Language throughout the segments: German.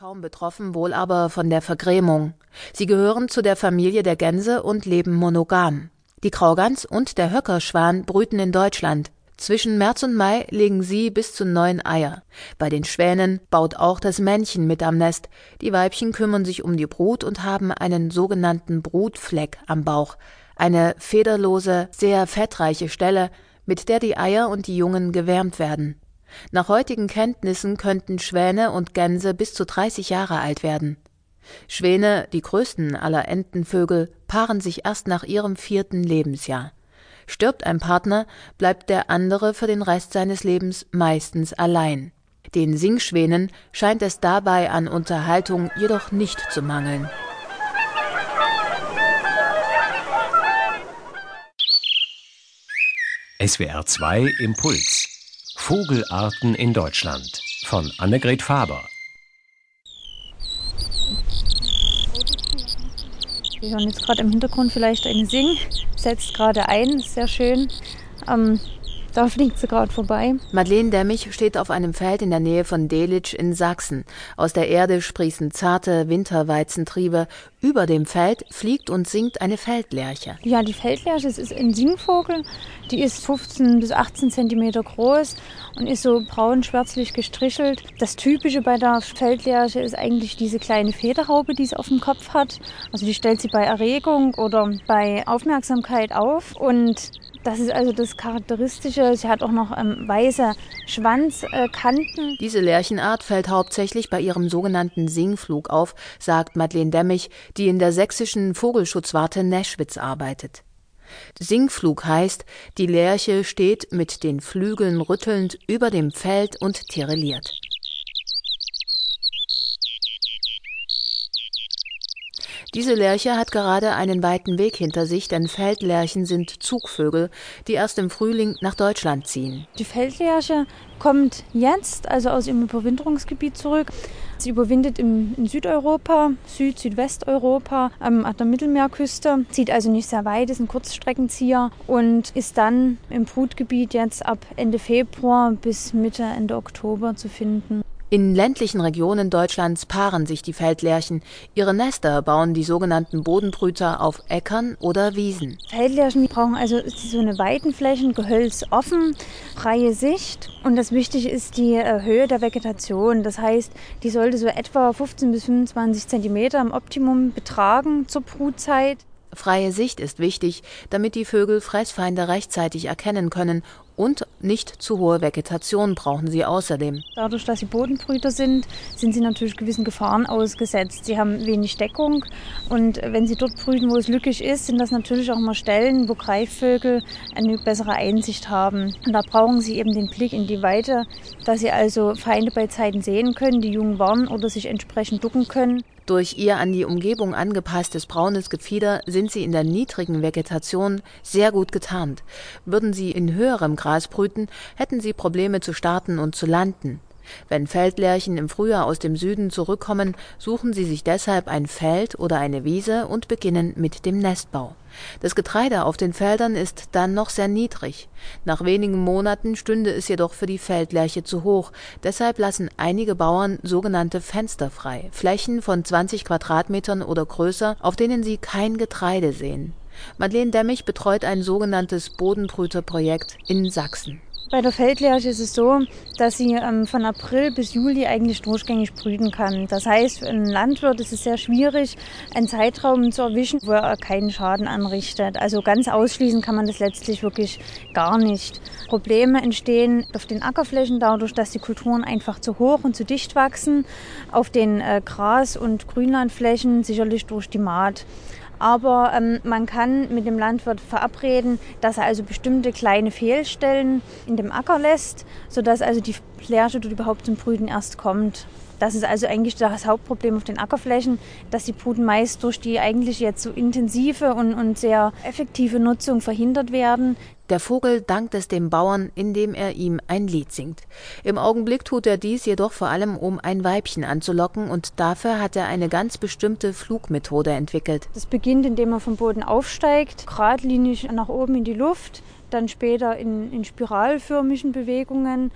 Kaum betroffen, wohl aber von der Vergrämung. Sie gehören zu der Familie der Gänse und leben monogam. Die Graugans und der Höckerschwan brüten in Deutschland. Zwischen März und Mai legen sie bis zu neun Eier. Bei den Schwänen baut auch das Männchen mit am Nest. Die Weibchen kümmern sich um die Brut und haben einen sogenannten Brutfleck am Bauch. Eine federlose, sehr fettreiche Stelle, mit der die Eier und die Jungen gewärmt werden. Nach heutigen Kenntnissen könnten Schwäne und Gänse bis zu 30 Jahre alt werden. Schwäne, die größten aller Entenvögel, paaren sich erst nach ihrem vierten Lebensjahr. Stirbt ein Partner, bleibt der andere für den Rest seines Lebens meistens allein. Den Singschwänen scheint es dabei an Unterhaltung jedoch nicht zu mangeln. SWR 2 Impuls Vogelarten in Deutschland von Annegret Faber. Wir hören jetzt gerade im Hintergrund vielleicht eine Sing, setzt gerade ein, sehr schön. Ähm, da fliegt sie gerade vorbei. Madeleine Demmich steht auf einem Feld in der Nähe von Delitzsch in Sachsen. Aus der Erde sprießen zarte Winterweizentriebe. Über dem Feld fliegt und singt eine Feldlerche. Ja, die Feldlerche das ist ein Singvogel. Die ist 15 bis 18 Zentimeter groß und ist so braun-schwärzlich gestrichelt. Das Typische bei der Feldlerche ist eigentlich diese kleine Federhaube, die sie auf dem Kopf hat. Also die stellt sie bei Erregung oder bei Aufmerksamkeit auf und das ist also das Charakteristische. Sie hat auch noch ähm, weiße Schwanzkanten. Äh, Diese Lerchenart fällt hauptsächlich bei ihrem sogenannten Singflug auf, sagt Madeleine Demmich, die in der sächsischen Vogelschutzwarte Neschwitz arbeitet. Singflug heißt, die Lerche steht mit den Flügeln rüttelnd über dem Feld und tireliert. Diese Lerche hat gerade einen weiten Weg hinter sich, denn Feldlerchen sind Zugvögel, die erst im Frühling nach Deutschland ziehen. Die Feldlerche kommt jetzt also aus ihrem Überwinterungsgebiet zurück. Sie überwindet im, in Südeuropa, Süd-, Südwesteuropa, ähm, an der Mittelmeerküste, zieht also nicht sehr weit, ist ein Kurzstreckenzieher und ist dann im Brutgebiet jetzt ab Ende Februar bis Mitte, Ende Oktober zu finden. In ländlichen Regionen Deutschlands paaren sich die Feldlerchen. Ihre Nester bauen die sogenannten Bodenbrüter auf Äckern oder Wiesen. Feldlerchen brauchen also so eine Weitenflächen, Gehölz offen, freie Sicht. Und das Wichtige ist die äh, Höhe der Vegetation. Das heißt, die sollte so etwa 15 bis 25 Zentimeter im Optimum betragen zur Brutzeit. Freie Sicht ist wichtig, damit die Vögel Fressfeinde rechtzeitig erkennen können und nicht zu hohe Vegetation brauchen sie außerdem. Dadurch, dass sie Bodenbrüter sind, sind sie natürlich gewissen Gefahren ausgesetzt. Sie haben wenig Deckung und wenn sie dort brüten, wo es lückig ist, sind das natürlich auch mal Stellen, wo Greifvögel eine bessere Einsicht haben. Und da brauchen sie eben den Blick in die Weite, dass sie also Feinde bei Zeiten sehen können, die Jungen warnen oder sich entsprechend ducken können. Durch ihr an die Umgebung angepasstes braunes Gefieder sind sie in der niedrigen Vegetation sehr gut getarnt. Würden sie in höherem Gras brüten, hätten sie Probleme zu starten und zu landen. Wenn Feldlerchen im Frühjahr aus dem Süden zurückkommen, suchen sie sich deshalb ein Feld oder eine Wiese und beginnen mit dem Nestbau. Das Getreide auf den Feldern ist dann noch sehr niedrig. Nach wenigen Monaten stünde es jedoch für die Feldlerche zu hoch. Deshalb lassen einige Bauern sogenannte Fenster frei, Flächen von 20 Quadratmetern oder größer, auf denen sie kein Getreide sehen. Madeleine Demmich betreut ein sogenanntes Bodenbrüterprojekt in Sachsen. Bei der Feldlerche ist es so, dass sie ähm, von April bis Juli eigentlich durchgängig brüten kann. Das heißt, für einen Landwirt ist es sehr schwierig, einen Zeitraum zu erwischen, wo er keinen Schaden anrichtet. Also ganz ausschließen kann man das letztlich wirklich gar nicht. Probleme entstehen auf den Ackerflächen dadurch, dass die Kulturen einfach zu hoch und zu dicht wachsen. Auf den äh, Gras- und Grünlandflächen sicherlich durch die Maat. Aber ähm, man kann mit dem Landwirt verabreden, dass er also bestimmte kleine Fehlstellen in dem Acker lässt, sodass also die dort überhaupt zum Brüten erst kommt. Das ist also eigentlich das Hauptproblem auf den Ackerflächen, dass die Bruten meist durch die eigentlich jetzt so intensive und, und sehr effektive Nutzung verhindert werden. Der Vogel dankt es dem Bauern, indem er ihm ein Lied singt. Im Augenblick tut er dies jedoch vor allem, um ein Weibchen anzulocken und dafür hat er eine ganz bestimmte Flugmethode entwickelt. Das beginnt, indem er vom Boden aufsteigt, geradlinig nach oben in die Luft, dann später in, in spiralförmigen Bewegungen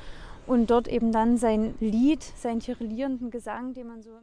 und dort eben dann sein Lied, seinen tirillierenden Gesang, den man so